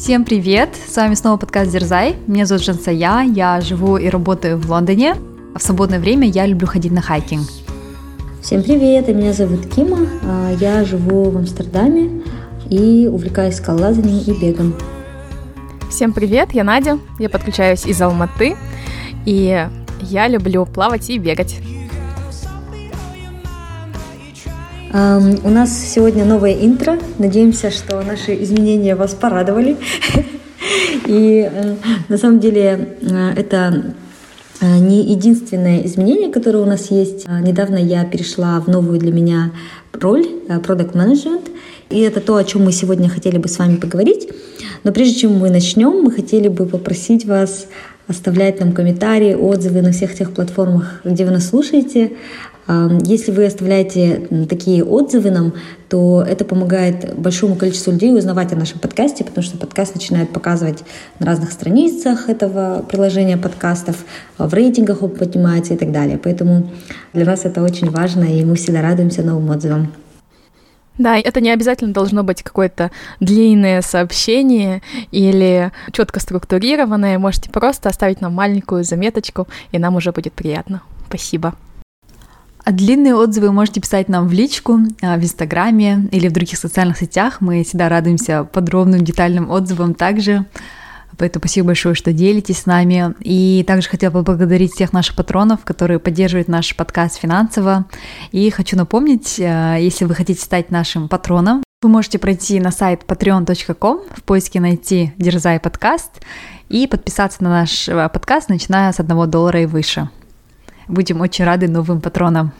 Всем привет! С вами снова подкаст Дерзай. Меня зовут Жансая, я живу и работаю в Лондоне. А в свободное время я люблю ходить на хайкинг. Всем привет! Меня зовут Кима. А, я живу в Амстердаме и увлекаюсь скалолазанием и бегом. Всем привет! Я Надя. Я подключаюсь из Алматы. И я люблю плавать и бегать. У нас сегодня новое интро. Надеемся, что наши изменения вас порадовали. И э, на самом деле э, это э, не единственное изменение, которое у нас есть. А, недавно я перешла в новую для меня роль Product Management. И это то, о чем мы сегодня хотели бы с вами поговорить. Но прежде чем мы начнем, мы хотели бы попросить вас оставлять нам комментарии, отзывы на всех тех платформах, где вы нас слушаете. Если вы оставляете такие отзывы нам, то это помогает большому количеству людей узнавать о нашем подкасте, потому что подкаст начинает показывать на разных страницах этого приложения подкастов, в рейтингах он поднимается и так далее. Поэтому для нас это очень важно, и мы всегда радуемся новым отзывам. Да, это не обязательно должно быть какое-то длинное сообщение или четко структурированное. Можете просто оставить нам маленькую заметочку, и нам уже будет приятно. Спасибо. А длинные отзывы можете писать нам в личку, а, в Инстаграме или в других социальных сетях. Мы всегда радуемся подробным, детальным отзывам также. Поэтому спасибо большое, что делитесь с нами. И также хотела поблагодарить всех наших патронов, которые поддерживают наш подкаст финансово. И хочу напомнить, а, если вы хотите стать нашим патроном, вы можете пройти на сайт patreon.com, в поиске найти «Дерзай подкаст» и подписаться на наш а, подкаст, начиная с 1 доллара и выше. Будем очень рады новым патронам.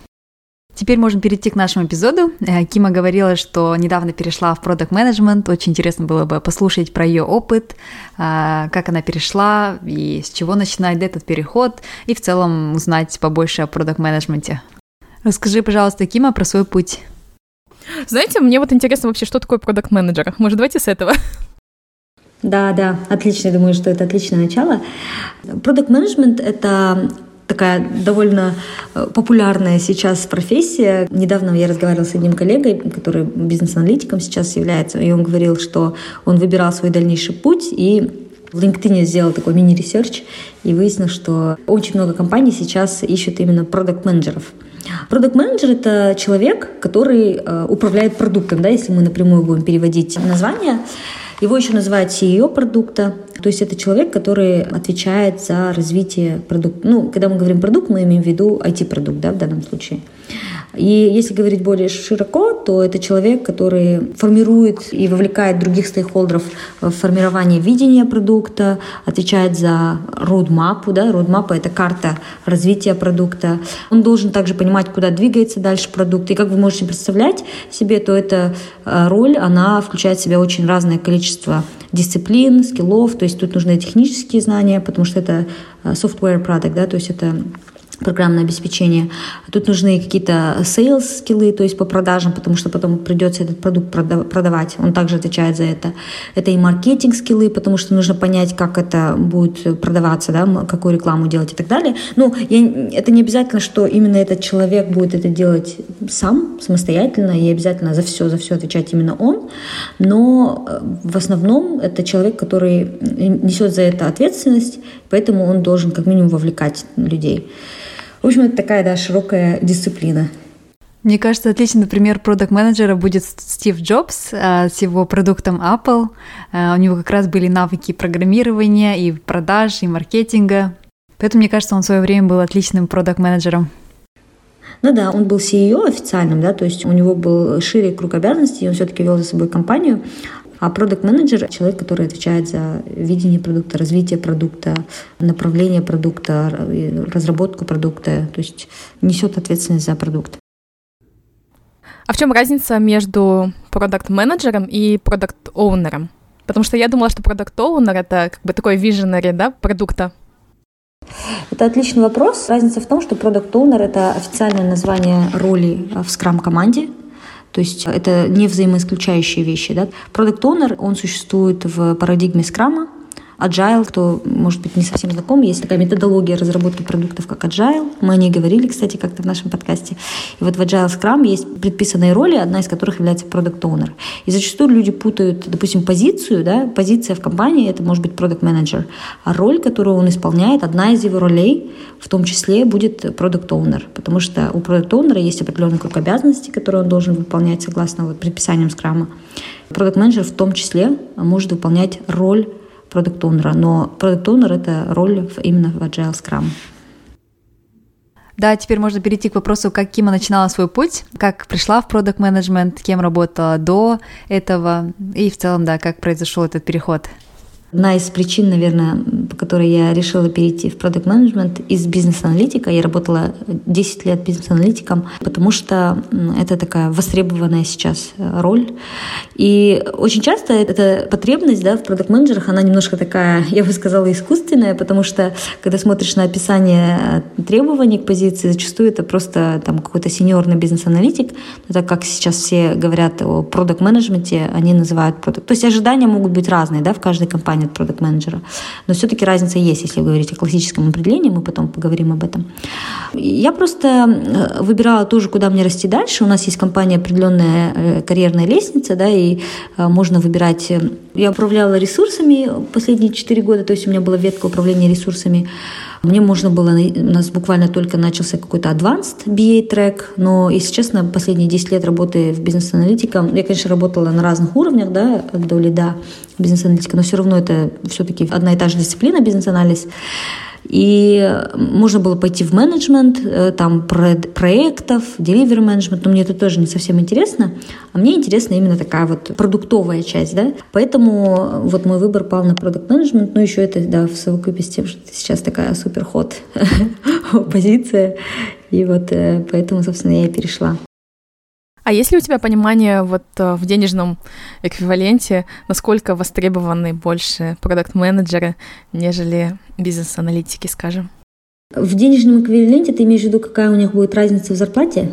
Теперь можем перейти к нашему эпизоду. Э, Кима говорила, что недавно перешла в продукт менеджмент. Очень интересно было бы послушать про ее опыт, э, как она перешла и с чего начинает этот переход, и в целом узнать побольше о продукт менеджменте Расскажи, пожалуйста, Кима, про свой путь. Знаете, мне вот интересно вообще, что такое продукт менеджер Может, давайте с этого? Да, да, отлично. Я думаю, что это отличное начало. Product management это такая довольно э, популярная сейчас профессия. Недавно я разговаривала с одним коллегой, который бизнес-аналитиком сейчас является, и он говорил, что он выбирал свой дальнейший путь и в LinkedIn сделал такой мини- research и выяснил, что очень много компаний сейчас ищут именно продукт-менеджеров. Продукт-менеджер — это человек, который э, управляет продуктом, да, если мы напрямую будем переводить название. Его еще называют CEO продукта. То есть это человек, который отвечает за развитие продукта. Ну, когда мы говорим продукт, мы имеем в виду IT-продукт, да, в данном случае. И если говорить более широко, то это человек, который формирует и вовлекает других стейкхолдеров в формирование видения продукта, отвечает за роудмапу. Да? Роудмапа — это карта развития продукта. Он должен также понимать, куда двигается дальше продукт. И как вы можете представлять себе, то эта э, роль, она включает в себя очень разное количество дисциплин, скиллов. То есть тут нужны технические знания, потому что это э, software product, да, то есть это программное обеспечение. Тут нужны какие-то sales скиллы, то есть по продажам, потому что потом придется этот продукт продавать. Он также отвечает за это. Это и маркетинг скиллы, потому что нужно понять, как это будет продаваться, да, какую рекламу делать и так далее. Ну, я, это не обязательно, что именно этот человек будет это делать сам, самостоятельно, и обязательно за все, за все отвечать именно он. Но э, в основном это человек, который несет за это ответственность, поэтому он должен как минимум вовлекать людей. В общем, это такая, да, широкая дисциплина. Мне кажется, отличный пример продукт менеджера будет Стив Джобс э, с его продуктом Apple. Э, у него как раз были навыки программирования и продаж, и маркетинга. Поэтому, мне кажется, он в свое время был отличным продукт менеджером Ну да, он был CEO официальным, да, то есть у него был шире круг обязанностей, он все-таки вел за собой компанию. А продукт менеджер человек, который отвечает за видение продукта, развитие продукта, направление продукта, разработку продукта, то есть несет ответственность за продукт. А в чем разница между продукт-менеджером и продукт-оунером? Потому что я думала, что продукт-оунер — это как бы такой виженери, да, продукта. Это отличный вопрос. Разница в том, что продукт-оунер — это официальное название роли в скрам-команде, то есть это не взаимоисключающие вещи. Да? Product Owner, он существует в парадигме скрама, Agile, кто, может быть, не совсем знаком, есть такая методология разработки продуктов, как Agile. Мы о ней говорили, кстати, как-то в нашем подкасте. И вот в Agile Scrum есть предписанные роли, одна из которых является Product Owner. И зачастую люди путают, допустим, позицию, да, позиция в компании — это может быть Product Manager, а роль, которую он исполняет, одна из его ролей, в том числе, будет Product Owner, потому что у Product Owner есть определенный круг обязанностей, которые он должен выполнять согласно вот предписаниям Scrum. Product Manager в том числе может выполнять роль продукт оунера но продукт оунер это роль именно в Agile Scrum. Да, теперь можно перейти к вопросу, как Кима начинала свой путь, как пришла в продукт менеджмент кем работала до этого, и в целом, да, как произошел этот переход. Одна из причин, наверное, по которой я решила перейти в продукт менеджмент из бизнес-аналитика, я работала 10 лет бизнес-аналитиком, потому что это такая востребованная сейчас э, роль. И очень часто эта потребность да, в продукт менеджерах она немножко такая, я бы сказала, искусственная, потому что когда смотришь на описание э, требований к позиции, зачастую это просто там какой-то сеньорный бизнес-аналитик, но так как сейчас все говорят о продукт менеджменте они называют продукт. То есть ожидания могут быть разные да, в каждой компании компании продукт-менеджера. Но все-таки разница есть, если вы говорите о классическом определении, мы потом поговорим об этом. Я просто э, выбирала тоже, куда мне расти дальше. У нас есть компания определенная э, карьерная лестница, да, и э, можно выбирать. Я управляла ресурсами последние четыре года, то есть у меня была ветка управления ресурсами мне можно было, у нас буквально только начался какой-то advanced BA трек, но, если честно, последние 10 лет работы в бизнес-аналитиком, я, конечно, работала на разных уровнях, да, до лида бизнес-аналитика, но все равно это все-таки одна и та же дисциплина бизнес-анализ. И можно было пойти в менеджмент, э, там проектов, delivery менеджмент, но мне это тоже не совсем интересно. А мне интересна именно такая вот продуктовая часть, да. Поэтому вот мой выбор пал на продукт менеджмент, но еще это, да, в совокупе с тем, что сейчас такая супер ход позиция. И вот э, поэтому, собственно, я и перешла. А есть ли у тебя понимание вот э, в денежном эквиваленте, насколько востребованы больше продукт-менеджеры, нежели бизнес-аналитики, скажем? В денежном эквиваленте ты имеешь в виду, какая у них будет разница в зарплате?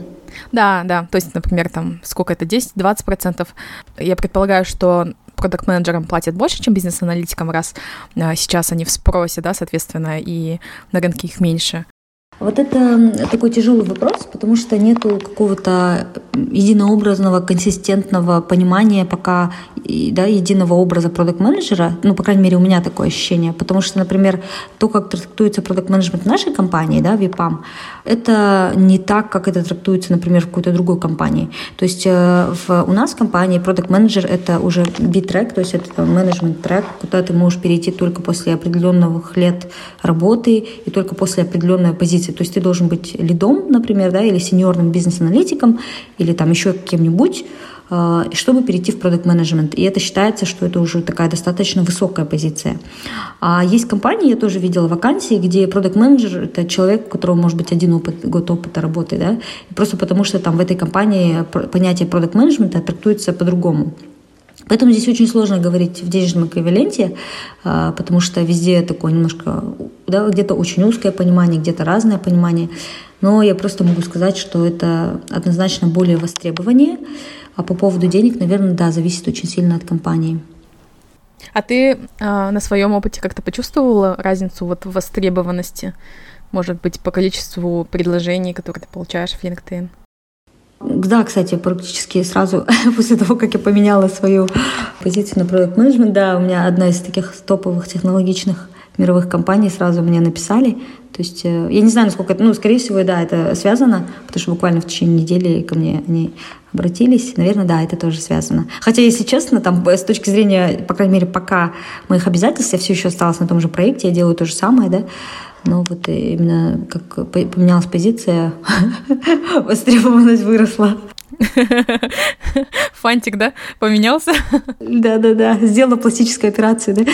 Да, да. То есть, например, там сколько это, 10-20%. Я предполагаю, что продукт-менеджерам платят больше, чем бизнес-аналитикам, раз э, сейчас они в спросе, да, соответственно, и на рынке их меньше. Вот это такой тяжелый вопрос, потому что нету какого-то единообразного, консистентного понимания пока да, единого образа продукт-менеджера. Ну, по крайней мере, у меня такое ощущение. Потому что, например, то, как трактуется продукт-менеджмент в нашей компании, да, VIPAM, это не так, как это трактуется, например, в какой-то другой компании. То есть э, в, у нас в компании продукт-менеджер — это уже B-трек, то есть это менеджмент-трек, куда ты можешь перейти только после определенных лет работы и только после определенной позиции позиции. То есть ты должен быть лидом, например, да, или сеньорным бизнес-аналитиком, или там еще кем-нибудь, э, чтобы перейти в продукт менеджмент И это считается, что это уже такая достаточно высокая позиция. А есть компании, я тоже видела вакансии, где продукт менеджер это человек, у которого может быть один опыт, год опыта работы, да, просто потому что там в этой компании понятие продукт менеджмента трактуется по-другому. Поэтому здесь очень сложно говорить в денежном эквиваленте, а, потому что везде такое немножко, да, где-то очень узкое понимание, где-то разное понимание. Но я просто могу сказать, что это однозначно более востребование. А по поводу денег, наверное, да, зависит очень сильно от компании. А ты э, на своем опыте как-то почувствовала разницу вот в востребованности? Может быть, по количеству предложений, которые ты получаешь в LinkedIn? Да, кстати, практически сразу после того, как я поменяла свою позицию на продукт менеджмент, да, у меня одна из таких топовых технологичных мировых компаний сразу мне написали. То есть э, я не знаю, насколько это, ну, скорее всего, да, это связано, потому что буквально в течение недели ко мне они обратились. Наверное, да, это тоже связано. Хотя, если честно, там с точки зрения, по крайней мере, пока моих обязательств, я все еще осталась на том же проекте, я делаю то же самое, да, но вот именно как поменялась позиция, востребованность выросла. Фантик, да, поменялся? Да-да-да, сделала пластическую операцию, да?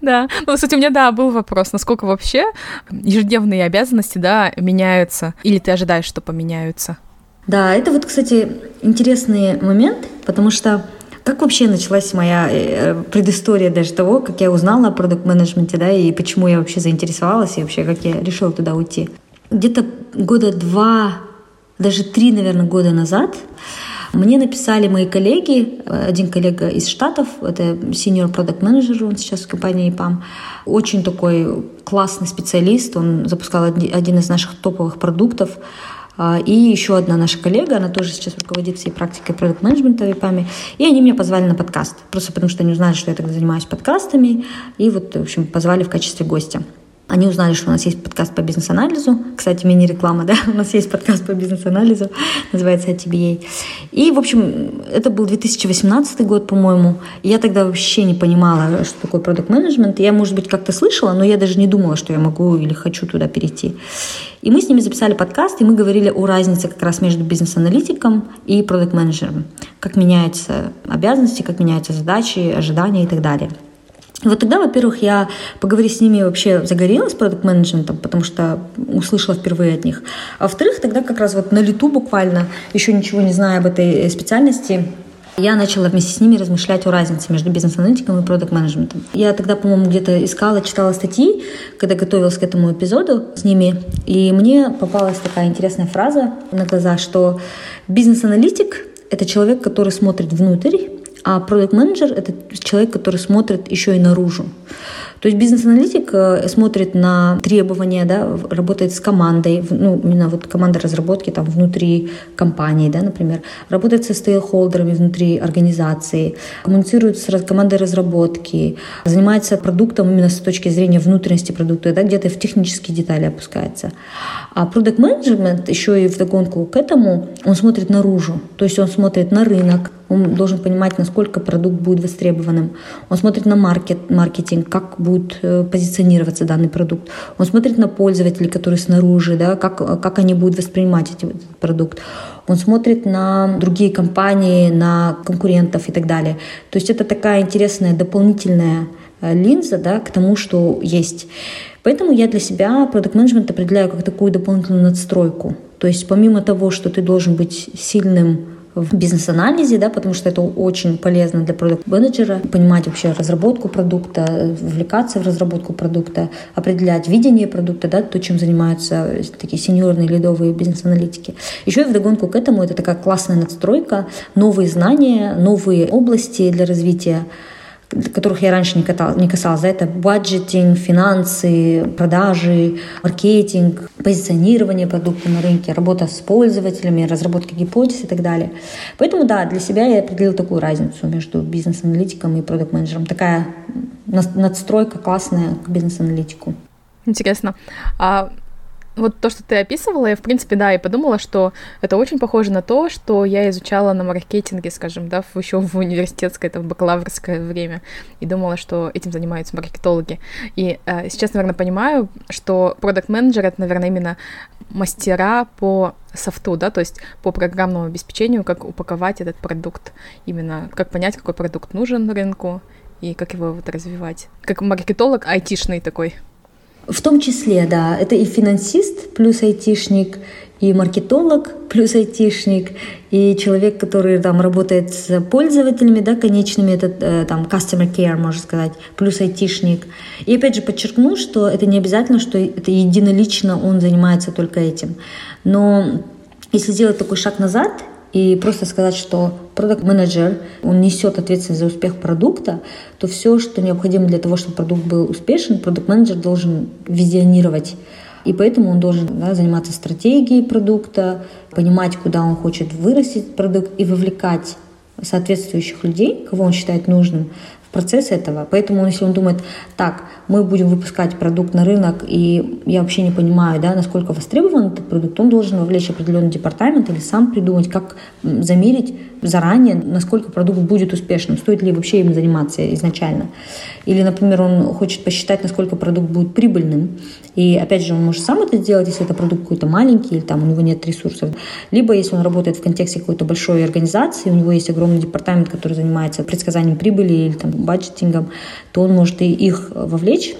Да, ну, кстати, у меня, да, был вопрос, насколько вообще ежедневные обязанности, да, меняются, или ты ожидаешь, что поменяются? Да, это вот, кстати, интересный момент, потому что как вообще началась моя э, предыстория даже того, как я узнала о продукт-менеджменте, да, и почему я вообще заинтересовалась, и вообще как я решила туда уйти? Где-то года два, даже три, наверное, года назад Мне написали мои коллеги, один коллега из Штатов, это senior product manager, он сейчас в компании EPAM, очень такой классный специалист, он запускал один из наших топовых продуктов, и еще одна наша коллега, она тоже сейчас руководит всей практикой продукт менеджмента в ИПАМе. И они меня позвали на подкаст. Просто потому что они узнали, что я тогда занимаюсь подкастами. И вот, в общем, позвали в качестве гостя. Они узнали, что у нас есть подкаст по бизнес-анализу. Кстати, мини-реклама, да? У нас есть подкаст по бизнес-анализу, называется ITBA. И, в общем, это был 2018 год, по-моему. Я тогда вообще не понимала, что такое продукт менеджмент Я, может быть, как-то слышала, но я даже не думала, что я могу или хочу туда перейти. И мы с ними записали подкаст, и мы говорили о разнице как раз между бизнес-аналитиком и продукт менеджером Как меняются обязанности, как меняются задачи, ожидания и так далее. Вот тогда, во-первых, я, поговорив с ними, вообще загорелась продукт-менеджментом, потому что услышала впервые от них. А во-вторых, тогда как раз вот на лету буквально, еще ничего не зная об этой специальности, я начала вместе с ними размышлять о разнице между бизнес-аналитиком и продукт-менеджментом. Я тогда, по-моему, где-то искала, читала статьи, когда готовилась к этому эпизоду с ними, и мне попалась такая интересная фраза на глаза, что бизнес-аналитик — это человек, который смотрит внутрь, а продукт-менеджер — это человек, который смотрит еще и наружу. То есть бизнес-аналитик э, смотрит на требования, да, работает с командой, ну, именно вот команда разработки там внутри компании, да, например, работает со стейкхолдерами внутри организации, коммуницирует с командой разработки, занимается продуктом именно с точки зрения внутренности продукта, да, где-то в технические детали опускается. А продукт менеджмент еще и в догонку к этому, он смотрит наружу, то есть он смотрит на рынок, он должен понимать, насколько продукт будет востребованным. Он смотрит на маркет, маркетинг, как будет э, позиционироваться данный продукт. Он смотрит на пользователей, которые снаружи, да, как, как они будут воспринимать этот продукт. Он смотрит на другие компании, на конкурентов и так далее. То есть это такая интересная дополнительная э, линза да, к тому, что есть. Поэтому я для себя продукт менеджмент определяю как такую дополнительную надстройку. То есть помимо того, что ты должен быть сильным в бизнес-анализе, да, потому что это очень полезно для продукт-менеджера, понимать вообще разработку продукта, вовлекаться в разработку продукта, определять видение продукта, да, то, чем занимаются такие сеньорные лидовые бизнес-аналитики. Еще и вдогонку к этому это такая классная надстройка, новые знания, новые области для развития которых я раньше не, катал, не касалась. Да, это бюджетинг, финансы, продажи, маркетинг, позиционирование продукта на рынке, работа с пользователями, разработка гипотез и так далее. Поэтому, да, для себя я определила такую разницу между бизнес-аналитиком и продукт-менеджером. Такая надстройка классная к бизнес-аналитику. Интересно. А вот то, что ты описывала, я, в принципе, да, и подумала, что это очень похоже на то, что я изучала на маркетинге, скажем, да, еще в университетское, это в бакалаврское время, и думала, что этим занимаются маркетологи. И э, сейчас, наверное, понимаю, что продукт менеджер это, наверное, именно мастера по софту, да, то есть по программному обеспечению, как упаковать этот продукт, именно как понять, какой продукт нужен рынку, и как его вот развивать. Как маркетолог айтишный такой. В том числе, да, это и финансист плюс айтишник, и маркетолог плюс айтишник, и человек, который там работает с пользователями, да, конечными, это э, там customer care, можно сказать, плюс айтишник. И опять же подчеркну, что это не обязательно, что это единолично он занимается только этим. Но если сделать такой шаг назад и просто сказать, что продукт менеджер он несет ответственность за успех продукта, то все, что необходимо для того, чтобы продукт был успешен, продукт менеджер должен визионировать. И поэтому он должен да, заниматься стратегией продукта, понимать, куда он хочет вырастить продукт и вовлекать соответствующих людей, кого он считает нужным, процесс этого. Поэтому если он думает, так, мы будем выпускать продукт на рынок, и я вообще не понимаю, да, насколько востребован этот продукт, он должен вовлечь определенный департамент или сам придумать, как замерить заранее, насколько продукт будет успешным, стоит ли вообще им заниматься изначально. Или, например, он хочет посчитать, насколько продукт будет прибыльным, и опять же, он может сам это сделать, если это продукт какой-то маленький, или там у него нет ресурсов. Либо если он работает в контексте какой-то большой организации, у него есть огромный департамент, который занимается предсказанием прибыли или там баджетингом, то он может и их вовлечь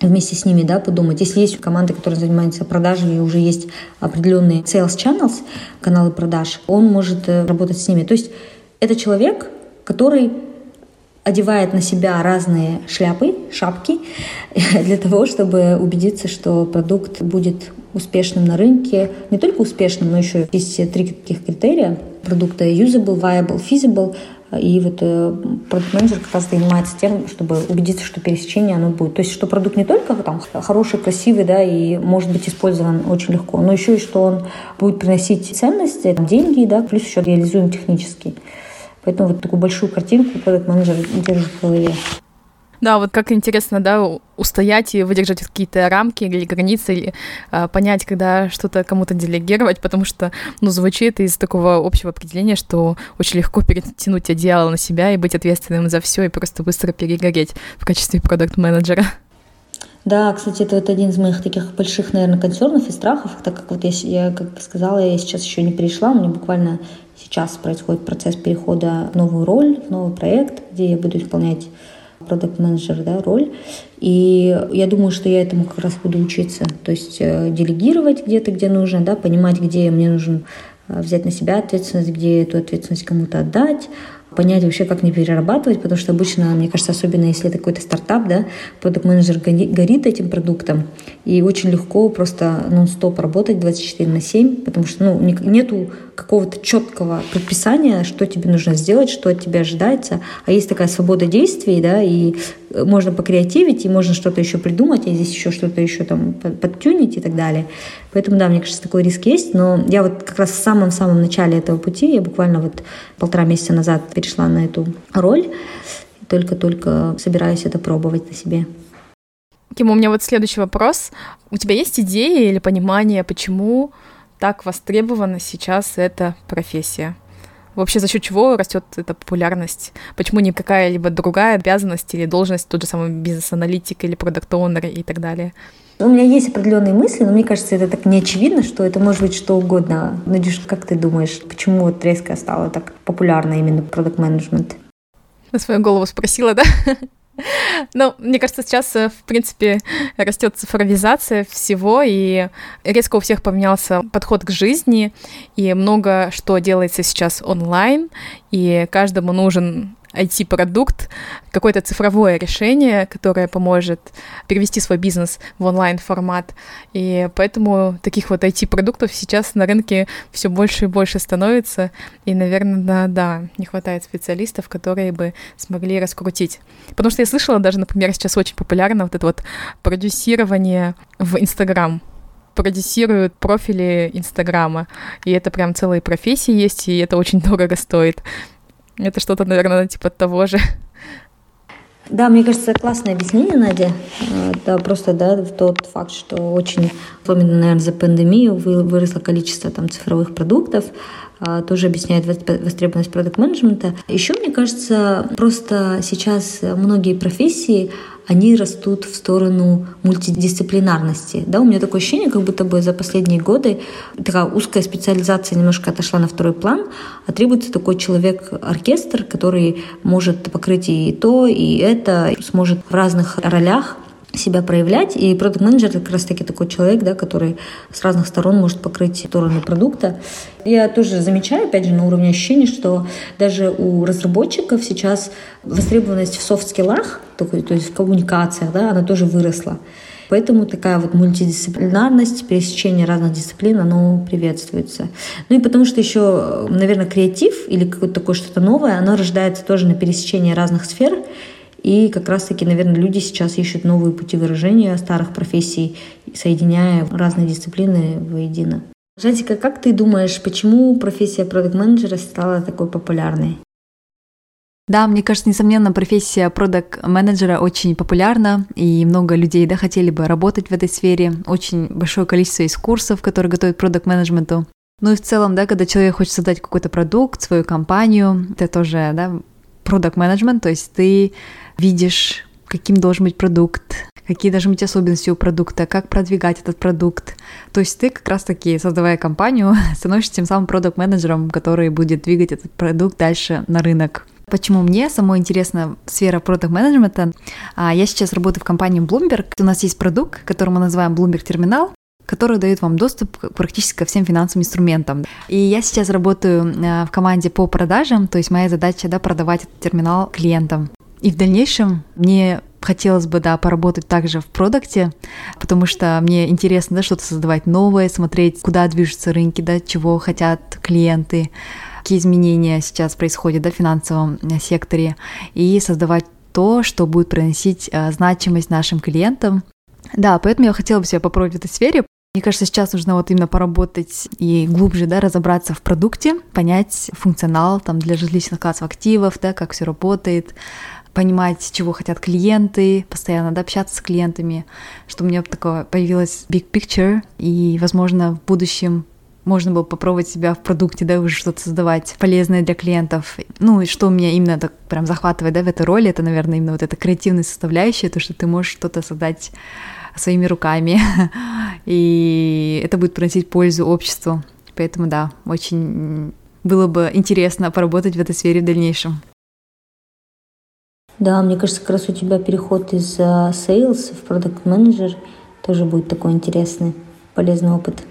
вместе с ними, да, подумать. Если есть команда, которая занимается продажами, и уже есть определенные sales channels, каналы продаж, он может э, работать с ними. То есть это человек, который одевает на себя разные шляпы, шапки для того, чтобы убедиться, что продукт будет успешным на рынке. Не только успешным, но еще есть три таких критерия продукта usable, viable, feasible. И вот продукт менеджер как раз занимается тем, чтобы убедиться, что пересечение оно будет. То есть, что продукт не только там хороший, красивый, да, и может быть использован очень легко, но еще и что он будет приносить ценности, деньги, да, плюс еще реализуем технически. Поэтому вот такую большую картинку продукт менеджер держит в голове. Да, вот как интересно, да, устоять и выдержать какие-то рамки или границы, или а, понять, когда что-то кому-то делегировать, потому что, ну, звучит из такого общего определения, что очень легко перетянуть одеяло на себя и быть ответственным за все и просто быстро перегореть в качестве продукт-менеджера. Да, кстати, это вот один из моих таких больших, наверное, консернов и страхов, так как вот я, я как сказала, я сейчас еще не перешла, у меня буквально сейчас происходит процесс перехода в новую роль, в новый проект, где я буду исполнять продукт менеджер да, роль. И я думаю, что я этому как раз буду учиться. То есть э, делегировать где-то, где нужно, да, понимать, где мне нужно э, взять на себя ответственность, где эту ответственность кому-то отдать, понять вообще, как не перерабатывать, потому что обычно, мне кажется, особенно если это какой-то стартап, да, продукт-менеджер горит этим продуктом, и очень легко просто нон-стоп работать 24 на 7, потому что ну, нету какого-то четкого предписания, что тебе нужно сделать, что от тебя ожидается, а есть такая свобода действий, да, и можно покреативить, и можно что-то еще придумать, и здесь еще что-то еще там подтюнить и так далее. Поэтому, да, мне кажется, такой риск есть, но я вот как раз в самом-самом начале этого пути, я буквально вот полтора месяца назад перешла на эту роль, только-только собираюсь это пробовать на себе. Ким, у меня вот следующий вопрос. У тебя есть идеи или понимание, почему так востребована сейчас эта профессия? Вообще за счет чего растет эта популярность? Почему не какая-либо другая обязанность или должность, тот же самый бизнес-аналитик или продукт-оунер и так далее? У меня есть определенные мысли, но мне кажется, это так не очевидно, что это может быть что угодно. Надюш, как ты думаешь, почему вот резко стало так популярно именно продукт менеджмент На свою голову спросила, да? Ну, мне кажется, сейчас, э, в принципе, растет цифровизация всего, и резко у всех поменялся подход к жизни, и много что делается сейчас онлайн, и каждому нужен IT-продукт, какое-то цифровое решение, которое поможет перевести свой бизнес в онлайн-формат. И поэтому таких вот IT-продуктов сейчас на рынке все больше и больше становится. И, наверное, да, да, не хватает специалистов, которые бы смогли раскрутить. Потому что я слышала даже, например, сейчас очень популярно вот это вот продюсирование в Инстаграм продюсируют профили Инстаграма. И это прям целые профессии есть, и это очень дорого стоит. Это что-то, наверное, типа того же. Да, мне кажется, классное объяснение, Надя. Это просто да, тот факт, что очень, особенно, наверное, за пандемию выросло количество там, цифровых продуктов, а, тоже объясняет востребованность продукт-менеджмента. Еще, мне кажется, просто сейчас многие профессии, они растут в сторону мультидисциплинарности. Да, у меня такое ощущение, как будто бы за последние годы такая узкая специализация немножко отошла на второй план, а требуется такой человек-оркестр, который может покрыть и то, и это, сможет в разных ролях себя проявлять. И продукт менеджер как раз таки такой человек, да, который с разных сторон может покрыть стороны продукта. Я тоже замечаю, опять же, на уровне ощущения, что даже у разработчиков сейчас востребованность в софт-скиллах, то есть в коммуникациях, да, она тоже выросла. Поэтому такая вот мультидисциплинарность, пересечение разных дисциплин, оно приветствуется. Ну и потому что еще, наверное, креатив или какое-то такое что-то новое, оно рождается тоже на пересечении разных сфер. И как раз-таки, наверное, люди сейчас ищут новые пути выражения старых профессий, соединяя разные дисциплины воедино. Жантика, как ты думаешь, почему профессия продукт-менеджера стала такой популярной? Да, мне кажется, несомненно, профессия продакт-менеджера очень популярна, и много людей да, хотели бы работать в этой сфере. Очень большое количество есть курсов, которые готовят продакт-менеджменту. Ну и в целом, да, когда человек хочет создать какой-то продукт, свою компанию, это тоже, да, продукт-менеджмент, то есть ты видишь, каким должен быть продукт, какие должны быть особенности у продукта, как продвигать этот продукт. То есть ты как раз-таки, создавая компанию, становишься тем самым продукт-менеджером, который будет двигать этот продукт дальше на рынок. Почему мне самое интересно сфера продукт менеджмента а, Я сейчас работаю в компании Bloomberg. У нас есть продукт, который мы называем Bloomberg Терминал который дает вам доступ к практически ко всем финансовым инструментам. И я сейчас работаю а, в команде по продажам, то есть моя задача да, продавать этот терминал клиентам. И в дальнейшем мне хотелось бы, да, поработать также в продукте, потому что мне интересно, да, что-то создавать новое, смотреть, куда движутся рынки, да, чего хотят клиенты, какие изменения сейчас происходят да, в финансовом э, секторе, и создавать то, что будет приносить э, значимость нашим клиентам. Да, поэтому я хотела бы себя попробовать в этой сфере. Мне кажется, сейчас нужно вот именно поработать и глубже, да, разобраться в продукте, понять функционал там для различных классов активов, да, как все работает, понимать, чего хотят клиенты, постоянно да, общаться с клиентами, чтобы у меня такое появилось big picture, и, возможно, в будущем можно было попробовать себя в продукте, да, уже что-то создавать полезное для клиентов. Ну, и что у меня именно так прям захватывает, да, в этой роли, это, наверное, именно вот эта креативная составляющая, то, что ты можешь что-то создать своими руками, и это будет приносить пользу обществу. Поэтому, да, очень было бы интересно поработать в этой сфере в дальнейшем. Да, мне кажется, как раз у тебя переход из uh, sales в product manager тоже будет такой интересный, полезный опыт.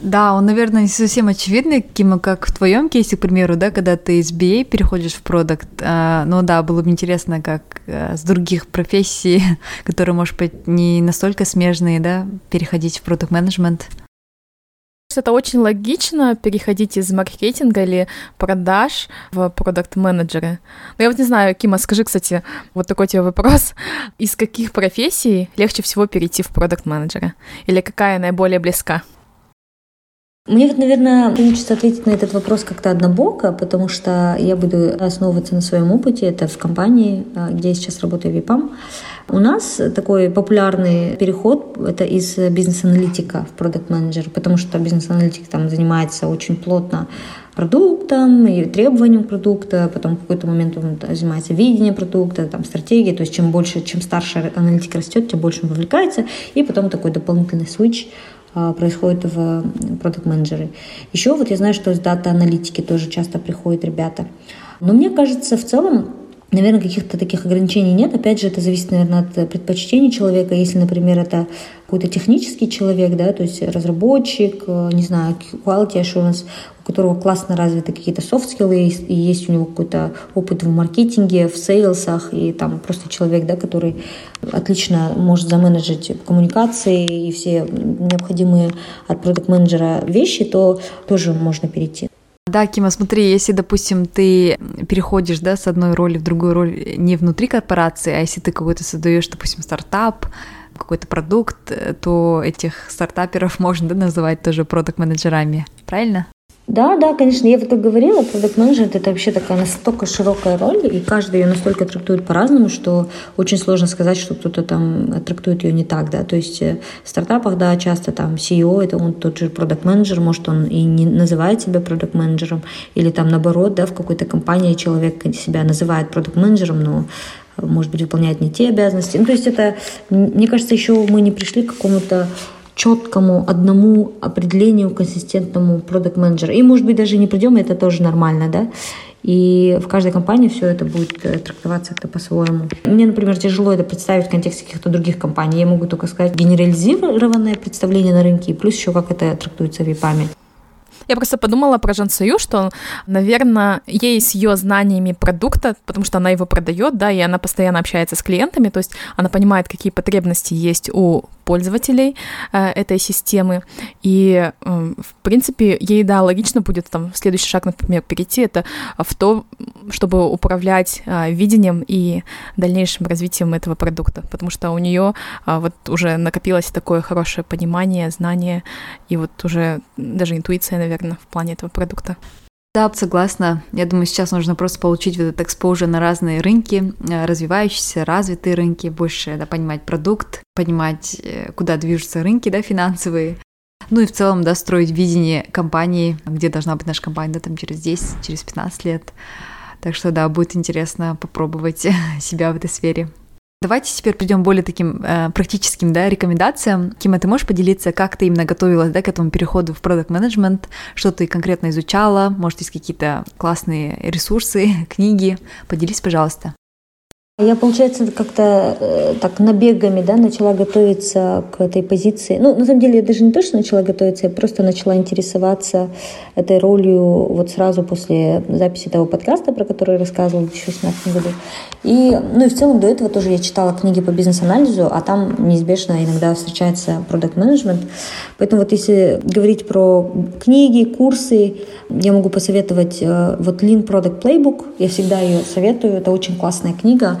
Да, он, наверное, не совсем очевидный, Кима, как в твоем кейсе, к примеру, да, когда ты из BA переходишь в продукт. А, но да, было бы интересно, как а, с других профессий, которые, может быть, не настолько смежные, да, переходить в продукт менеджмент это очень логично переходить из маркетинга или продаж в продукт менеджеры Но я вот не знаю, Кима, скажи, кстати, вот такой тебе вопрос. Из каких профессий легче всего перейти в продукт менеджера Или какая наиболее близка? Мне вот, наверное, хочется ответить на этот вопрос как-то однобоко, потому что я буду основываться на своем опыте. Это в компании, а, где я сейчас работаю, ВИПАМ. У нас такой популярный переход — это из бизнес-аналитика в продукт-менеджер, потому что бизнес-аналитик там занимается очень плотно продуктом и требованием продукта, потом в какой-то момент он занимается видением продукта, там, стратегией, то есть чем больше, чем старше аналитик растет, тем больше он вовлекается, и потом такой дополнительный switch а, происходит в продукт менеджеры Еще вот я знаю, что из дата-аналитики тоже часто приходят ребята. Но мне кажется, в целом Наверное, каких-то таких ограничений нет. Опять же, это зависит, наверное, от предпочтений человека. Если, например, это какой-то технический человек, да, то есть разработчик, э, не знаю, quality assurance, у которого классно развиты какие-то софт-скиллы, и есть у него какой-то опыт в маркетинге, в сейлсах, и там просто человек, да, который отлично может заменеджить коммуникации и все необходимые от продукт-менеджера вещи, то тоже можно перейти. Да, Кима, смотри, если, допустим, ты переходишь, да, с одной роли в другую роль не внутри корпорации, а если ты какой-то создаешь, допустим, стартап, какой-то продукт, то этих стартаперов можно да, называть тоже продукт-менеджерами, правильно? Да, да, конечно, я вот как говорила, продукт менеджер это вообще такая настолько широкая роль, и каждый ее настолько трактует по-разному, что очень сложно сказать, что кто-то там трактует ее не так, да. То есть э, в стартапах, да, часто там CEO, это он тот же продукт менеджер может он и не называет себя продукт менеджером или там наоборот, да, в какой-то компании человек себя называет продукт менеджером но может быть, выполняет не те обязанности. Ну, то есть это, мне кажется, еще мы не пришли к какому-то четкому одному определению консистентному продукт менеджера И, может быть, даже не придем, это тоже нормально, да. И в каждой компании все это будет э, трактоваться как-то по-своему. Мне, например, тяжело это представить в контексте каких-то других компаний. Я могу только сказать генерализированное представление на рынке, плюс еще как это трактуется випами. Я просто подумала про Жансою, что, наверное, ей с ее знаниями продукта, потому что она его продает, да, и она постоянно общается с клиентами, то есть она понимает, какие потребности есть у пользователей э, этой системы. И, э, в принципе, ей, да, логично будет там следующий шаг, например, перейти это в то, чтобы управлять э, видением и дальнейшим развитием этого продукта, потому что у нее э, вот уже накопилось такое хорошее понимание, знание и вот уже даже интуиция, наверное, в плане этого продукта. Да, согласна. Я думаю, сейчас нужно просто получить вот этот экспозиция на разные рынки, э, развивающиеся, развитые рынки, больше да, понимать продукт, понимать, э, куда движутся рынки да, финансовые. Ну и в целом, да, строить видение компании, где должна быть наша компания, да, там через 10, через 15 лет. Так что, да, будет интересно попробовать себя в этой сфере. Давайте теперь придем более таким э, практическим да, рекомендациям. Кима, ты можешь поделиться, как ты именно готовилась да, к этому переходу в продукт менеджмент что ты конкретно изучала, может, есть какие-то классные ресурсы, книги? Поделись, пожалуйста. Я, получается, как-то э, так набегами да, начала готовиться к этой позиции. Ну, на самом деле, я даже не то, что начала готовиться, я просто начала интересоваться этой ролью вот сразу после записи того подкаста, про который я рассказывала в 2018 году. И, ну и в целом до этого тоже я читала книги по бизнес-анализу, а там неизбежно иногда встречается продукт менеджмент Поэтому вот если говорить про книги, курсы, я могу посоветовать э, вот Lean Product Playbook. Я всегда ее советую. Это очень классная книга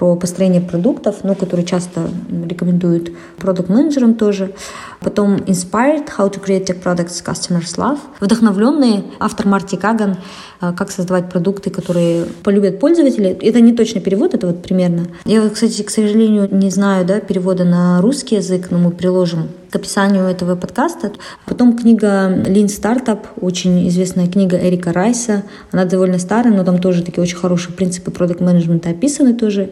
про построение продуктов, ну, которую часто рекомендуют продукт-менеджерам тоже. Потом Inspired, How to Create Tech Products Customers Love. Вдохновленный, автор Марти Каган, э, как создавать продукты, которые полюбят пользователи. Это не точный перевод, это вот примерно. Я, кстати, к сожалению, не знаю да, перевода на русский язык, но мы приложим к описанию этого подкаста. Потом книга Lean Startup, очень известная книга Эрика Райса. Она довольно старая, но там тоже такие очень хорошие принципы продукт менеджмента описаны тоже.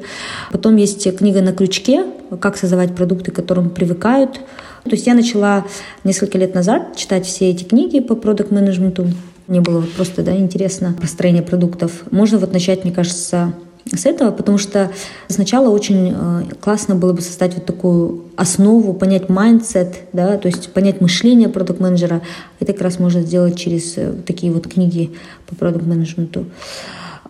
Потом есть книга «На крючке», как создавать продукты, к которым привыкают. То есть я начала несколько лет назад читать все эти книги по продукт менеджменту мне было вот просто да, интересно построение продуктов. Можно вот начать, мне кажется, с этого, потому что сначала очень э, классно было бы создать вот такую основу, понять mindset, да, то есть понять мышление продукт-менеджера. Это как раз можно сделать через э, такие вот книги по продукт-менеджменту.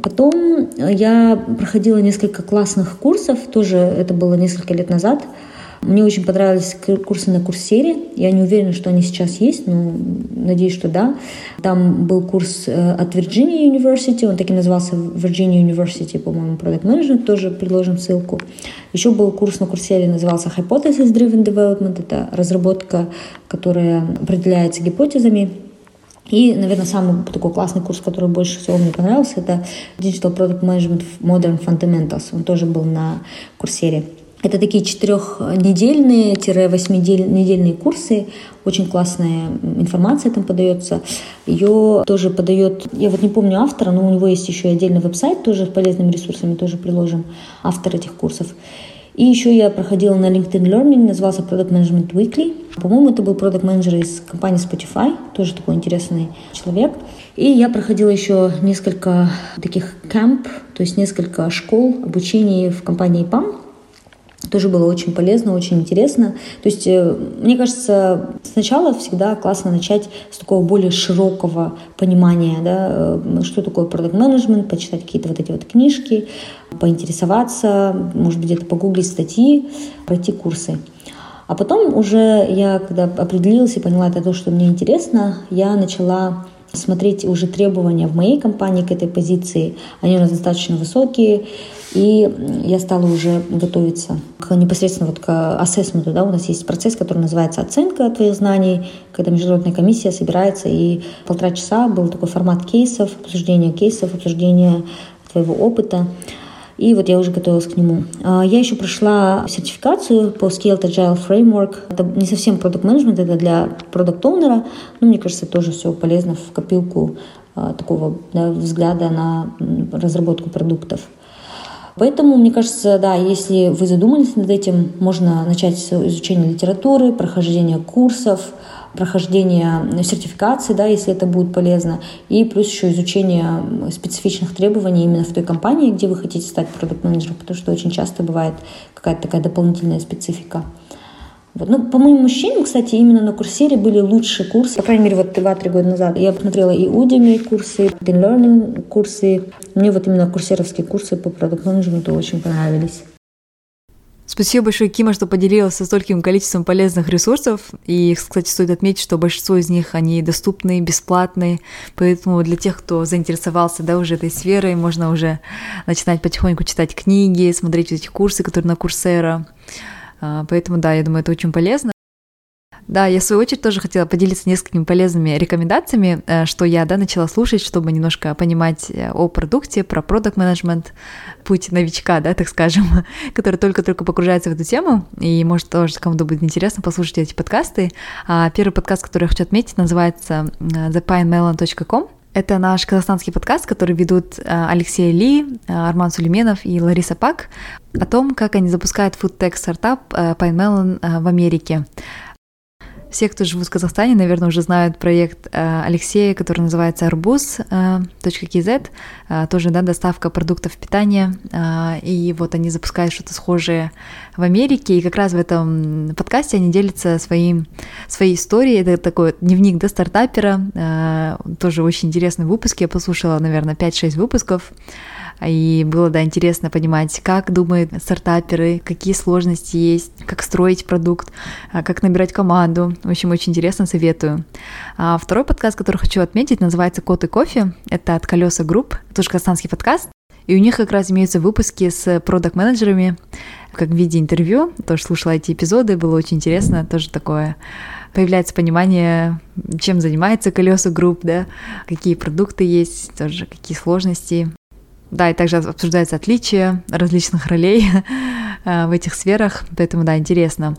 Потом я проходила несколько классных курсов, тоже это было несколько лет назад, мне очень понравились курсы на Курсере. Я не уверена, что они сейчас есть, но надеюсь, что да. Там был курс э, от Virginia University, он так и назывался Virginia University, по-моему, Product Management, тоже предложим ссылку. Еще был курс на Курсере, назывался Hypothesis Driven Development, это разработка, которая определяется гипотезами, и, наверное, самый такой классный курс, который больше всего мне понравился, это Digital Product Management Modern Fundamentals. Он тоже был на курсере. Это такие четырехнедельные-восьминедельные курсы. Очень классная информация там подается. Ее тоже подает, я вот не помню автора, но у него есть еще и отдельный веб-сайт тоже с полезными ресурсами, тоже приложим автор этих курсов. И еще я проходила на LinkedIn Learning, назывался Product Management Weekly. По-моему, это был продукт менеджер из компании Spotify, тоже такой интересный человек. И я проходила еще несколько таких camp, то есть несколько школ обучения в компании PAM, тоже было очень полезно, очень интересно. То есть, э, мне кажется, сначала всегда классно начать с такого более широкого понимания, да, э, что такое продукт менеджмент почитать какие-то вот эти вот книжки, поинтересоваться, может быть, где-то погуглить статьи, пройти курсы. А потом уже я, когда определилась и поняла это то, что мне интересно, я начала смотреть уже требования в моей компании к этой позиции. Они у нас достаточно высокие. И я стала уже готовиться к непосредственно вот к ассессменту. Да? У нас есть процесс, который называется оценка твоих знаний, когда международная комиссия собирается, и полтора часа был такой формат кейсов, обсуждение кейсов, обсуждение твоего опыта. И вот я уже готовилась к нему. А, я еще прошла сертификацию по Scaled Agile Framework. Это не совсем продукт менеджмент это для продукт оунера но мне кажется, тоже все полезно в копилку а, такого да, взгляда на разработку продуктов. Поэтому, мне кажется, да, если вы задумались над этим, можно начать с изучения литературы, прохождения курсов, прохождения сертификации, да, если это будет полезно, и плюс еще изучение специфичных требований именно в той компании, где вы хотите стать продукт-менеджером, потому что очень часто бывает какая-то такая дополнительная специфика. Вот. Ну, по моим ощущениям, кстати, именно на Курсере были лучшие курсы. По крайней мере, вот 2-3 года назад я посмотрела и Udemy курсы, и Learning курсы. Мне вот именно курсеровские курсы по продукт менеджменту очень понравились. Спасибо большое, Кима, что поделилась со стольким количеством полезных ресурсов. И, кстати, стоит отметить, что большинство из них, они доступны, бесплатные. Поэтому для тех, кто заинтересовался да, уже этой сферой, можно уже начинать потихоньку читать книги, смотреть эти курсы, которые на Курсера. А, поэтому, да, я думаю, это очень полезно. Да, я в свою очередь тоже хотела поделиться несколькими полезными рекомендациями, э, что я да, начала слушать, чтобы немножко понимать э, о продукте, про продукт менеджмент путь новичка, да, так скажем, который только-только погружается в эту тему, и может тоже кому-то будет интересно послушать эти подкасты. А первый подкаст, который я хочу отметить, называется э, thepinemelon.com. Это наш казахстанский подкаст, который ведут Алексей Ли, Арман Сулейменов и Лариса Пак о том, как они запускают фудтек стартап Pine Melon в Америке. Все, кто живут в Казахстане, наверное, уже знают проект э, Алексея, который называется arbuz.kz, э, э, тоже да, доставка продуктов питания. И вот они запускают что-то схожее в Америке, и как раз в этом подкасте они делятся своим, своей историей. Это такой дневник да, стартапера, тоже очень интересный выпуск. Я послушала, наверное, 5-6 выпусков. И было, да, интересно понимать, как думают стартаперы, какие сложности есть, как строить продукт, а, как набирать команду. В общем, очень интересно, советую. А второй подкаст, который хочу отметить, называется «Кот и кофе». Это от Kolesa Group, тоже казахстанский подкаст. И у них как раз имеются выпуски с продакт-менеджерами, как в виде интервью. Тоже слушала эти эпизоды, было очень интересно. Тоже такое появляется понимание, чем занимается колеса групп, да, какие продукты есть, тоже какие сложности. Да, и также обсуждаются отличия различных ролей э, в этих сферах, поэтому, да, интересно.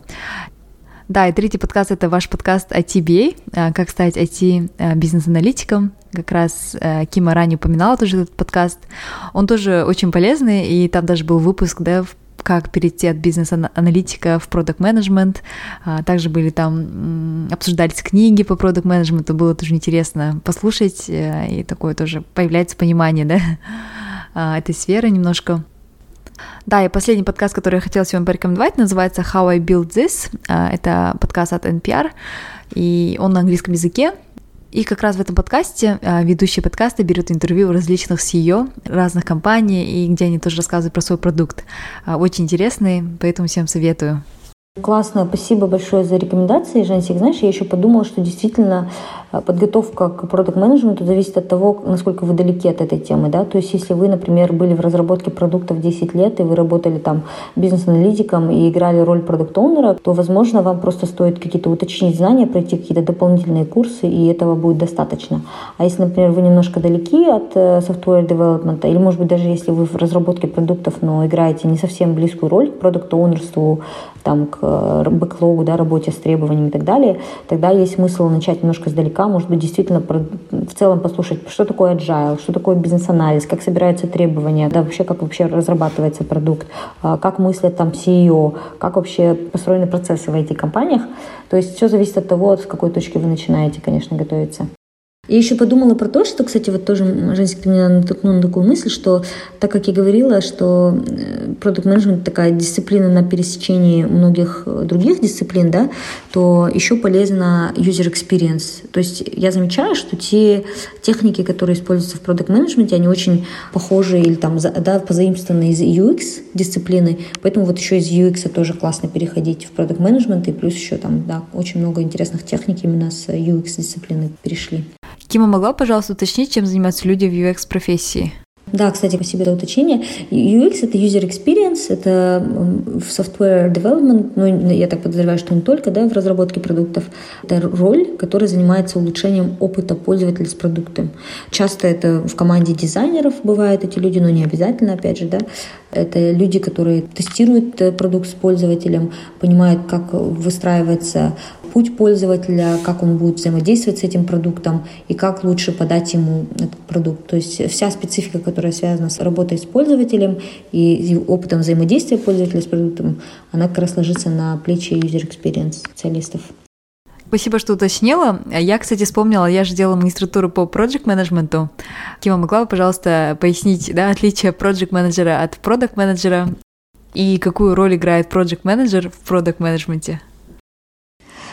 Да, и третий подкаст — это ваш подкаст ITBA, э, как стать IT-бизнес-аналитиком. Как раз э, Кима ранее упоминала тоже этот подкаст. Он тоже очень полезный, и там даже был выпуск, да, как перейти от бизнес-аналитика в продукт менеджмент Также были там, обсуждались книги по продукт менеджменту было тоже интересно послушать, и такое тоже появляется понимание, да, а, этой сферы немножко. Да, и последний подкаст, который я хотела сегодня порекомендовать, называется How I Build This. А, это подкаст от NPR, и он на английском языке. И как раз в этом подкасте а, ведущие подкаста берут интервью у различных CEO разных компаний, и где они тоже рассказывают про свой продукт. Очень интересный, поэтому всем советую. Классно, спасибо большое за рекомендации, Жансик. Знаешь, я еще подумала, что действительно э, подготовка к продукт менеджменту зависит от того, насколько вы далеки от этой темы. Да? То есть если вы, например, были в разработке продуктов 10 лет, и вы работали там бизнес-аналитиком и играли роль продукт-оунера, то, возможно, вам просто стоит какие-то уточнить знания, пройти какие-то дополнительные курсы, и этого будет достаточно. А если, например, вы немножко далеки от э, software development, или, может быть, даже если вы в разработке продуктов, но играете не совсем близкую роль к продукт-оунерству, там, к э, бэклогу, да, работе с требованиями и так далее, тогда есть смысл начать немножко издалека, может быть, действительно в целом послушать, что такое agile, что такое бизнес-анализ, как собираются требования, да, вообще, как вообще разрабатывается продукт, а, как мыслят там CEO, как вообще построены процессы в этих компаниях. То есть все зависит от того, с какой точки вы начинаете, конечно, готовиться. Я еще подумала про то, что, кстати, вот тоже, Женский, ты меня натолкнул на такую мысль, что, так как я говорила, что продукт э, менеджмент такая дисциплина на пересечении многих э, других дисциплин, да, то еще полезно user experience. То есть я замечаю, что те техники, которые используются в продукт менеджменте, они очень похожи или там, да, позаимствованы из UX дисциплины, поэтому вот еще из UX тоже классно переходить в продукт менеджмент, и плюс еще там, да, очень много интересных техник именно с UX дисциплины перешли. Кима могла, пожалуйста, уточнить, чем занимаются люди в UX-профессии? Да, кстати, спасибо за уточнение. UX — это user experience, это software development, ну, я так подозреваю, что не только да, в разработке продуктов. Это роль, которая занимается улучшением опыта пользователя с продуктом. Часто это в команде дизайнеров бывают эти люди, но не обязательно, опять же, да. Это люди, которые тестируют э, продукт с пользователем, понимают, как выстраивается путь пользователя, как он будет взаимодействовать с этим продуктом и как лучше подать ему этот продукт. То есть вся специфика, которая связана с работой с пользователем и опытом взаимодействия пользователя с продуктом, она как раз ложится на плечи user experience специалистов. Спасибо, что уточнила. Я, кстати, вспомнила, я же делала магистратуру по проект менеджменту. Кима, могла бы, пожалуйста, пояснить да, отличие проект менеджера от продукт менеджера и какую роль играет проект менеджер в продукт менеджменте?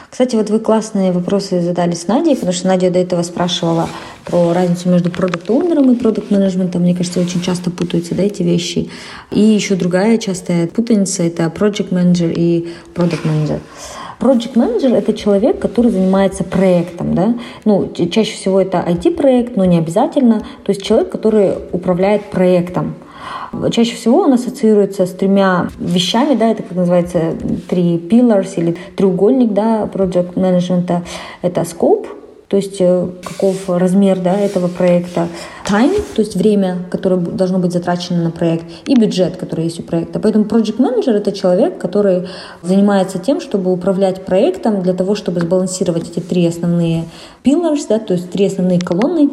Кстати, вот вы классные вопросы задали с Надей, потому что Надя до этого спрашивала про разницу между продукт-оунером и продукт-менеджментом. Мне кажется, очень часто путаются да, эти вещи. И еще другая частая путаница — это project менеджер и продукт менеджер Project менеджер это человек, который занимается проектом, да. Ну, чаще всего это IT-проект, но не обязательно. То есть человек, который управляет проектом. Чаще всего он ассоциируется с тремя вещами, да, это как называется три pillars или треугольник, да, project management. Это scope, то есть э, каков размер да, этого проекта, time, то есть время, которое должно быть затрачено на проект, и бюджет, который есть у проекта. Поэтому project manager это человек, который занимается тем, чтобы управлять проектом для того, чтобы сбалансировать эти три основные pillars, да, то есть три основные колонны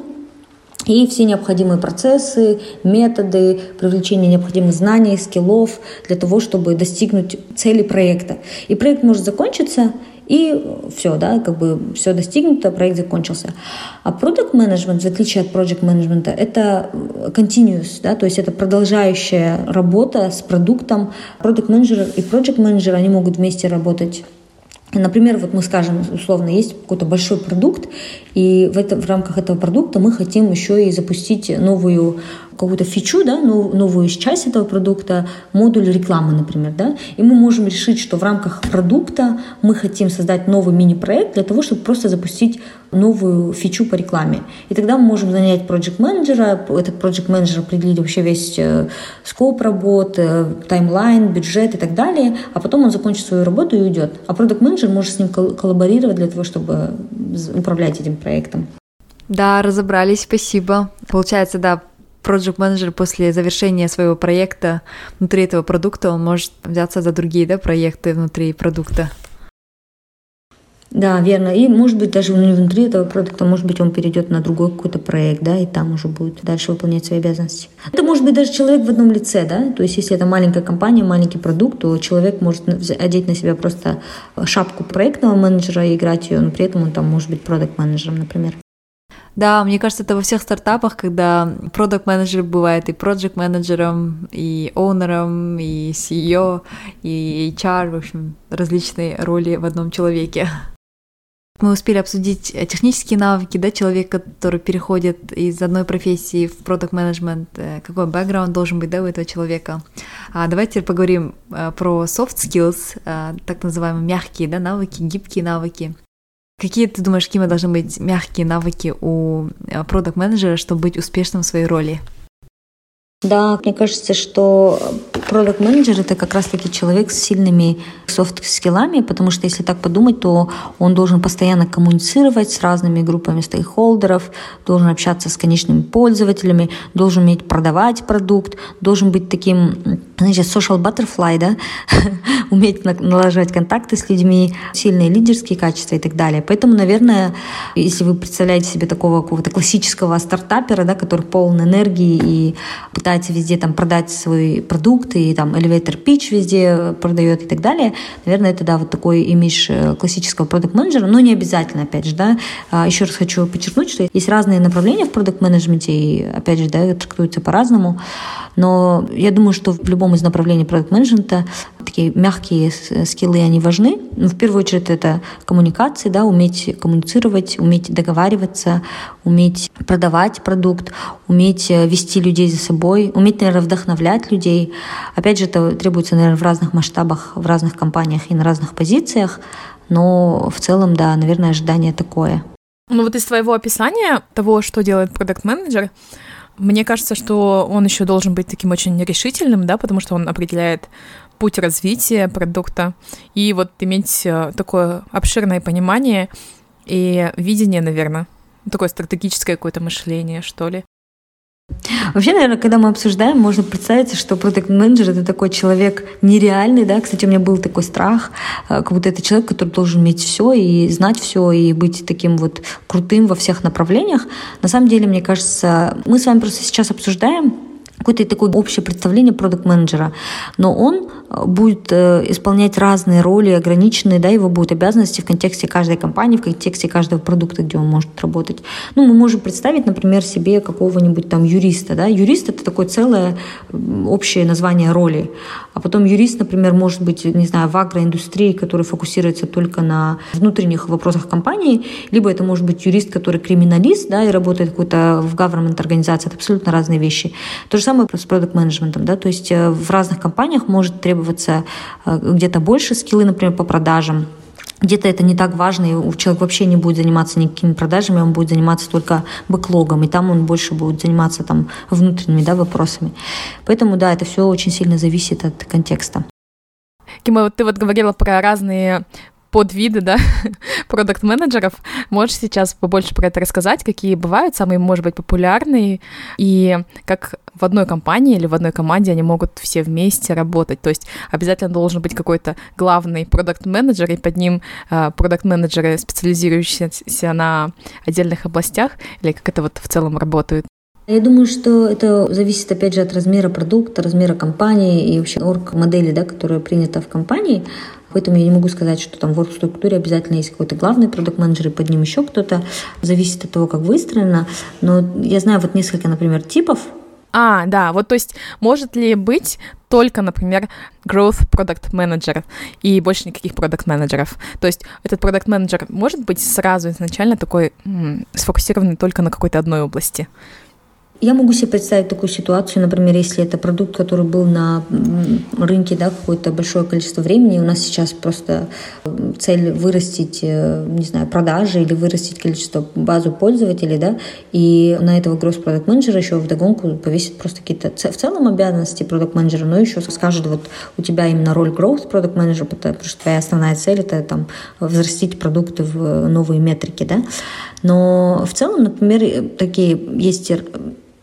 и все необходимые процессы, методы, привлечение необходимых знаний, скиллов для того, чтобы достигнуть цели проекта. И проект может закончиться, и все, да, как бы все достигнуто, проект закончился. А продукт менеджмент, в отличие от project менеджмента, это continuous, да, то есть это продолжающая работа с продуктом. Продукт менеджер и project менеджер, они могут вместе работать Например, вот мы скажем, условно, есть какой-то большой продукт, и в, это, в рамках этого продукта мы хотим еще и запустить новую какую-то фичу, да, новую часть этого продукта, модуль рекламы, например, да, и мы можем решить, что в рамках продукта мы хотим создать новый мини-проект для того, чтобы просто запустить новую фичу по рекламе. И тогда мы можем занять project менеджера этот project менеджер определить вообще весь э, скоп работы, таймлайн, бюджет и так далее, а потом он закончит свою работу и уйдет. А продукт менеджер может с ним коллаборировать для того, чтобы управлять этим проектом. Да, разобрались, спасибо. Получается, да, project менеджер после завершения своего проекта внутри этого продукта, он может взяться за другие да, проекты внутри продукта. Да, верно. И, может быть, даже внутри этого продукта, может быть, он перейдет на другой какой-то проект, да, и там уже будет дальше выполнять свои обязанности. Это может быть даже человек в одном лице, да, то есть если это маленькая компания, маленький продукт, то человек может одеть на себя просто шапку проектного менеджера и играть ее, но при этом он там может быть продукт менеджером например. Да, мне кажется, это во всех стартапах, когда продукт менеджер бывает и проект менеджером, и оунером, и CEO, и HR, в общем, различные роли в одном человеке. Мы успели обсудить технические навыки, да, человек, который переходит из одной профессии в продукт менеджмент э, какой бэкграунд должен быть, да, у этого человека. А давайте поговорим э, про soft skills, э, так называемые мягкие, да, навыки, гибкие навыки. Какие, ты думаешь, какими должны быть мягкие навыки у продукт-менеджера, чтобы быть успешным в своей роли? Да, мне кажется, что продукт менеджер это как раз-таки человек с сильными софт-скиллами, потому что если так подумать, то он должен постоянно коммуницировать с разными группами стейкхолдеров, должен общаться с конечными пользователями, должен уметь продавать продукт, должен быть таким, значит, social butterfly, да, уметь налаживать контакты с людьми, сильные лидерские качества и так далее. Поэтому, наверное, если вы представляете себе такого какого-то классического стартапера, да, который полон энергии и пытается пытается везде там продать свой продукт и там elevator pitch везде продает и так далее. Наверное, это, да, вот такой имидж э, классического продукт-менеджера, но не обязательно, опять же, да. А, Еще раз хочу подчеркнуть, что есть разные направления в продукт-менеджменте, и, опять же, да, трактуются по-разному. Но я думаю, что в любом из направлений продукт-менеджмента такие мягкие скиллы, они важны. Ну, в первую очередь это коммуникации, да, уметь коммуницировать, уметь договариваться, уметь продавать продукт, уметь э, вести людей за собой, уметь, наверное, вдохновлять людей. Опять же, это требуется, наверное, в разных масштабах, в разных компаниях и на разных позициях, но в целом, да, наверное, ожидание такое. Ну вот из твоего описания того, что делает продукт-менеджер, мне кажется, что он еще должен быть таким очень решительным, да, потому что он определяет путь развития продукта и вот иметь э, такое обширное понимание и видение, наверное, такое стратегическое какое-то мышление, что ли. Вообще, наверное, когда мы обсуждаем, можно представить, что продукт менеджер это такой человек нереальный, да. Кстати, у меня был такой страх, э, как будто это человек, который должен иметь все и знать все и быть таким вот крутым во всех направлениях. На самом деле, мне кажется, мы с вами просто сейчас обсуждаем какое-то такое общее представление продукт-менеджера, но он будет э, исполнять разные роли, ограниченные, да, его будут обязанности в контексте каждой компании, в контексте каждого продукта, где он может работать. Ну, мы можем представить, например, себе какого-нибудь там юриста, да, юрист это такое целое общее название роли, а потом юрист, например, может быть, не знаю, в агроиндустрии, который фокусируется только на внутренних вопросах компании, либо это может быть юрист, который криминалист, да, и работает какой-то в government организации, это абсолютно разные вещи. То же самое с продукт-менеджментом, да, то есть э, в разных компаниях может требоваться э, где-то больше скиллы, например, по продажам, где-то это не так важно, и человек вообще не будет заниматься никакими продажами, он будет заниматься только бэклогом, и там он больше будет заниматься там внутренними да, вопросами. Поэтому, да, это все очень сильно зависит от контекста. Кима, вот ты вот говорила про разные подвиды, да, продукт-менеджеров. Можешь сейчас побольше про это рассказать, какие бывают самые, может быть, популярные, и как в одной компании или в одной команде они могут все вместе работать. То есть обязательно должен быть какой-то главный продукт-менеджер, и под ним э, продукт-менеджеры, специализирующиеся на отдельных областях, или как это вот в целом работает? Я думаю, что это зависит, опять же, от размера продукта, размера компании и вообще орг-модели, да, которая принята в компании. Поэтому я не могу сказать, что там в орг-структуре обязательно есть какой-то главный продукт-менеджер, и под ним еще кто-то. Зависит от того, как выстроено. Но я знаю вот несколько, например, типов а, да, вот то есть может ли быть только, например, growth product manager и больше никаких продукт менеджеров. То есть этот продукт менеджер может быть сразу изначально такой м- сфокусированный только на какой-то одной области. Я могу себе представить такую ситуацию, например, если это продукт, который был на рынке да, какое-то большое количество времени, у нас сейчас просто цель вырастить, э, не знаю, продажи или вырастить количество базу пользователей, да, и на этого gross продукт менеджера еще вдогонку повесит просто какие-то в целом обязанности продукт менеджера, но еще скажет, вот у тебя именно роль growth продукт менеджера, потому что твоя основная цель это там взрастить продукты в новые метрики, да, но в целом, например, такие есть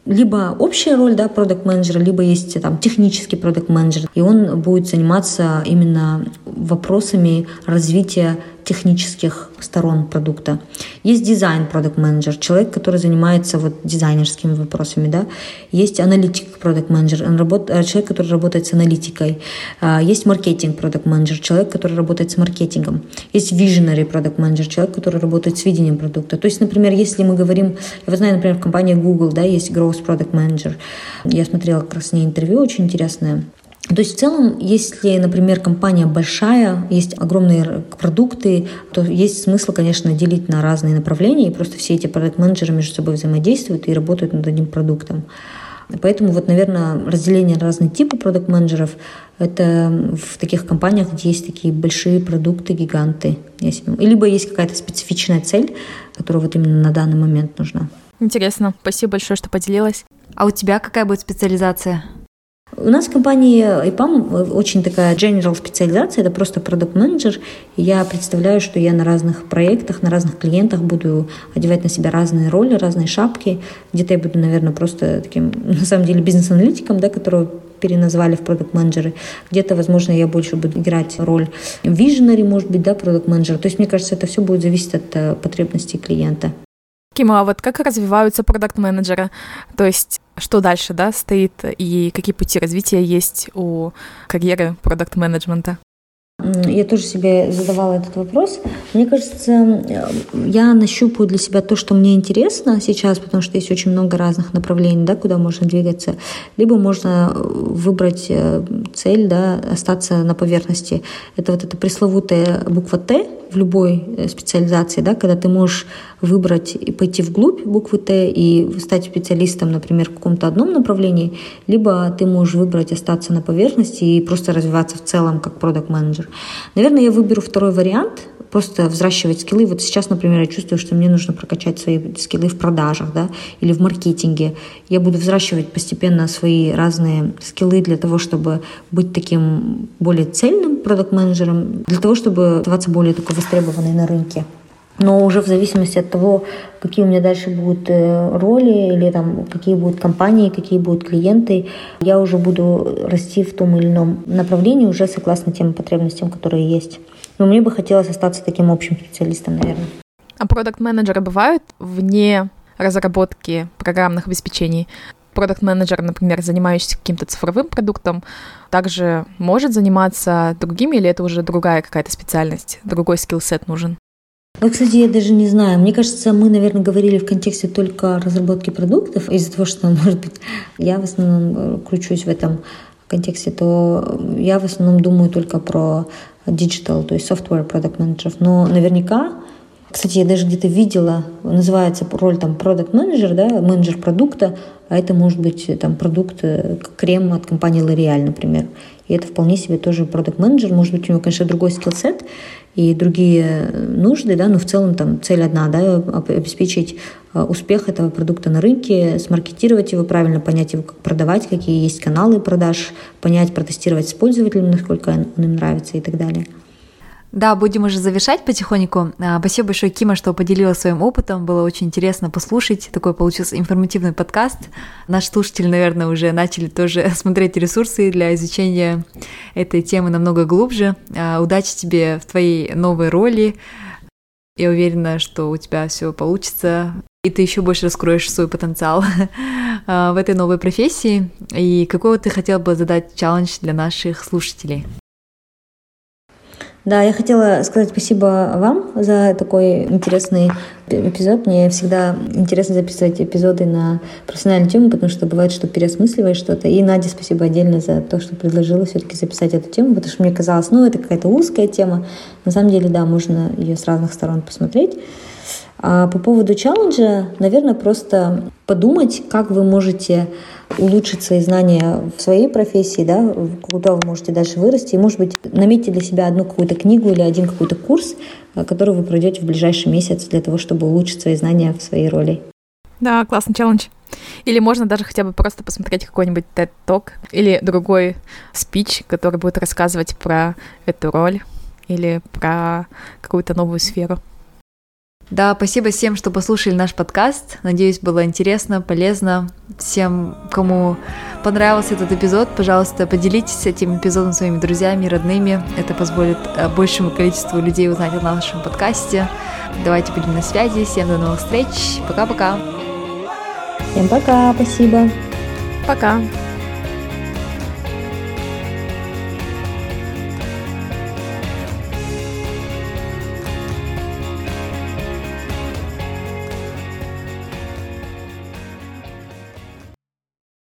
либо общая роль да, продукт менеджера либо есть там технический продукт менеджер и он будет заниматься именно вопросами развития технических сторон продукта. Есть дизайн продукт менеджер человек, который занимается вот дизайнерскими вопросами, да. Есть аналитик продукт менеджер э, человек, который работает с аналитикой. А, есть маркетинг продукт менеджер человек, который работает с маркетингом. Есть visionary продукт менеджер человек, который работает с видением продукта. То есть, например, если мы говорим, я знаю, например, в компании Google, да, есть growth продукт менеджер Я смотрела как раз с ней интервью очень интересное. То есть в целом, если, например, компания большая, есть огромные продукты, то есть смысл, конечно, делить на разные направления, и просто все эти продукт-менеджеры между собой взаимодействуют и работают над одним продуктом. Поэтому вот, наверное, разделение на разные типы продукт-менеджеров – это в таких компаниях, где есть такие большие продукты, гиганты. Либо есть какая-то специфичная цель, которая вот именно на данный момент нужна. Интересно. Спасибо большое, что поделилась. А у тебя какая будет специализация? У нас в компании IPAM очень такая general специализация, это просто продукт менеджер Я представляю, что я на разных проектах, на разных клиентах буду одевать на себя разные роли, разные шапки. Где-то я буду, наверное, просто таким, на самом деле, бизнес-аналитиком, да, которого переназвали в продукт менеджеры Где-то, возможно, я больше буду играть роль visionary, может быть, да, продукт менеджера То есть, мне кажется, это все будет зависеть от э, потребностей клиента. Кима, а вот как развиваются продукт-менеджеры? То есть что дальше, да, стоит и какие пути развития есть у карьеры продукт-менеджмента? Я тоже себе задавала этот вопрос. Мне кажется, я нащупаю для себя то, что мне интересно сейчас, потому что есть очень много разных направлений, да, куда можно двигаться. Либо можно выбрать э, цель, да, остаться на поверхности. Это вот эта пресловутая буква Т в любой э, специализации, да, когда ты можешь выбрать и пойти вглубь буквы Т и стать специалистом, например, в каком-то одном направлении, либо ты можешь выбрать остаться на поверхности и просто развиваться в целом как продукт менеджер Наверное, я выберу второй вариант, просто взращивать скиллы. Вот сейчас, например, я чувствую, что мне нужно прокачать свои скиллы в продажах, да, или в маркетинге. Я буду взращивать постепенно свои разные скиллы для того, чтобы быть таким более цельным продукт-менеджером, для того, чтобы оставаться более такой востребованной на рынке но уже в зависимости от того, какие у меня дальше будут э, роли или там какие будут компании, какие будут клиенты, я уже буду расти в том или ином направлении уже согласно тем потребностям, которые есть. Но мне бы хотелось остаться таким общим специалистом, наверное. А продукт-менеджеры бывают вне разработки программных обеспечений? Продукт-менеджер, например, занимающийся каким-то цифровым продуктом, также может заниматься другими, или это уже другая какая-то специальность, другой скилл-сет нужен? Ну, кстати, я даже не знаю. Мне кажется, мы, наверное, говорили в контексте только разработки продуктов. Из-за того, что, может быть, я в основном э, кручусь в этом контексте, то я в основном думаю только про digital, то есть software product менеджеров. Но наверняка кстати, я даже где-то видела, называется роль там продукт менеджер, да, менеджер продукта, а это может быть там продукт, э, крем от компании L'Oreal, например. И это вполне себе тоже продукт менеджер может быть у него, конечно, другой скиллсет, и другие нужды, да, но в целом там цель одна, да, обеспечить а, успех этого продукта на рынке, смаркетировать его правильно, понять его, как продавать, какие есть каналы продаж, понять, протестировать с пользователем, насколько он им нравится и так далее. Да, будем уже завершать потихоньку. А, спасибо большое, Кима, что поделилась своим опытом. Было очень интересно послушать. Такой получился информативный подкаст. Наши слушатели, наверное, уже начали тоже смотреть ресурсы для изучения этой темы намного глубже. А, удачи тебе в твоей новой роли. Я уверена, что у тебя все получится, и ты еще больше раскроешь свой потенциал а, в этой новой профессии. И какой ты хотел бы задать челлендж для наших слушателей? Да, я хотела сказать спасибо вам за такой интересный эпизод. Мне всегда интересно записывать эпизоды на профессиональную тему, потому что бывает, что переосмысливаешь что-то. И Наде спасибо отдельно за то, что предложила все-таки записать эту тему, потому что мне казалось, ну, это какая-то узкая тема. На самом деле, да, можно ее с разных сторон посмотреть. А по поводу челленджа, наверное, просто подумать, как вы можете улучшить свои знания в своей профессии, да, куда вы можете дальше вырасти. И, может быть, наметьте для себя одну какую-то книгу или один какой-то курс, э, который вы пройдете в ближайший месяц для того, чтобы улучшить свои знания в своей роли. Да, классный челлендж. Или можно даже хотя бы просто посмотреть какой-нибудь TED Talk или другой спич, который будет рассказывать про эту роль или про какую-то новую сферу. Да, спасибо всем, что послушали наш подкаст. Надеюсь, было интересно, полезно. Всем, кому понравился этот эпизод, пожалуйста, поделитесь этим эпизодом своими друзьями, родными. Это позволит э, большему количеству людей узнать о нашем подкасте. Давайте будем на связи. Всем до новых встреч. Пока-пока. Всем пока. Спасибо. Пока.